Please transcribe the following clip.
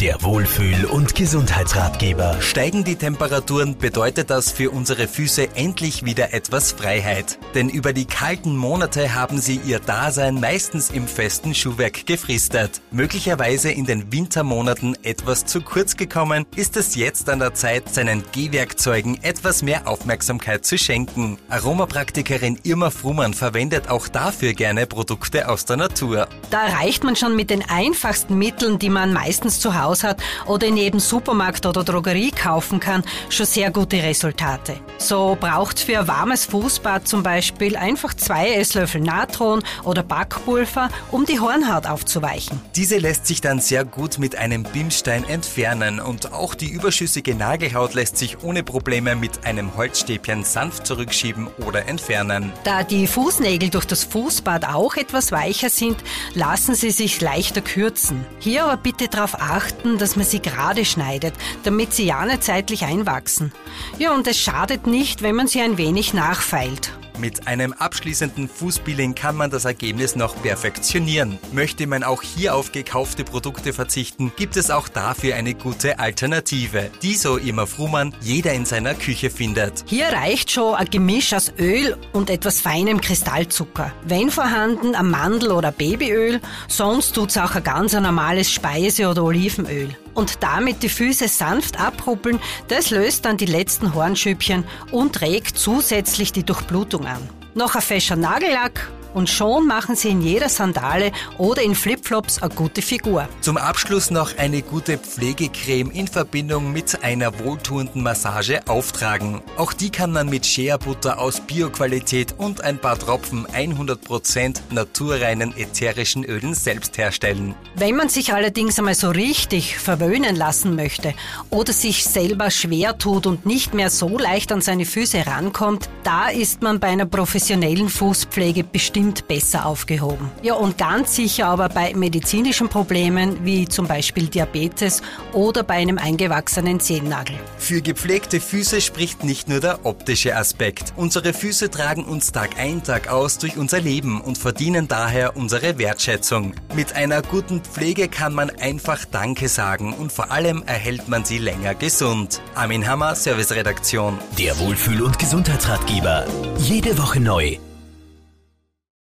Der Wohlfühl- und Gesundheitsratgeber. Steigen die Temperaturen, bedeutet das für unsere Füße endlich wieder etwas Freiheit. Denn über die kalten Monate haben sie ihr Dasein meistens im festen Schuhwerk gefristet. Möglicherweise in den Wintermonaten etwas zu kurz gekommen, ist es jetzt an der Zeit, seinen Gehwerkzeugen etwas mehr Aufmerksamkeit zu schenken. Aromapraktikerin Irma Frumann verwendet auch dafür gerne Produkte aus der Natur. Da erreicht man schon mit den einfachsten Mitteln, die man meistens zu Hause Haus hat oder in jedem Supermarkt oder Drogerie kaufen kann, schon sehr gute Resultate. So braucht für ein warmes Fußbad zum Beispiel einfach zwei Esslöffel Natron oder Backpulver, um die Hornhaut aufzuweichen. Diese lässt sich dann sehr gut mit einem Bimstein entfernen und auch die überschüssige Nagelhaut lässt sich ohne Probleme mit einem Holzstäbchen sanft zurückschieben oder entfernen. Da die Fußnägel durch das Fußbad auch etwas weicher sind, lassen sie sich leichter kürzen. Hier aber bitte darauf achten, achten, dass man sie gerade schneidet, damit sie ja nicht zeitlich einwachsen. Ja, und es schadet nicht, wenn man sie ein wenig nachfeilt. Mit einem abschließenden Fußpeeling kann man das Ergebnis noch perfektionieren. Möchte man auch hier auf gekaufte Produkte verzichten, gibt es auch dafür eine gute Alternative, die so immer Frumann jeder in seiner Küche findet. Hier reicht schon ein Gemisch aus Öl und etwas feinem Kristallzucker. Wenn vorhanden, ein Mandel- oder Babyöl, sonst tut's auch ein ganz normales Speise- oder Olivenöl und damit die Füße sanft abruppeln, das löst dann die letzten Hornschüppchen und regt zusätzlich die Durchblutung an. Noch ein fescher Nagellack und schon machen sie in jeder Sandale oder in Flipflops eine gute Figur. Zum Abschluss noch eine gute Pflegecreme in Verbindung mit einer wohltuenden Massage auftragen. Auch die kann man mit Shea-Butter aus Bioqualität und ein paar Tropfen 100% naturreinen ätherischen Ölen selbst herstellen. Wenn man sich allerdings einmal so richtig verwöhnen lassen möchte oder sich selber schwer tut und nicht mehr so leicht an seine Füße rankommt, da ist man bei einer professionellen Fußpflege bestimmt bestimmt besser aufgehoben. Ja, und ganz sicher aber bei medizinischen Problemen wie zum Beispiel Diabetes oder bei einem eingewachsenen Zehennagel. Für gepflegte Füße spricht nicht nur der optische Aspekt. Unsere Füße tragen uns Tag ein, Tag aus durch unser Leben und verdienen daher unsere Wertschätzung. Mit einer guten Pflege kann man einfach Danke sagen und vor allem erhält man sie länger gesund. Armin Hammer, Serviceredaktion. Der Wohlfühl- und Gesundheitsratgeber. Jede Woche neu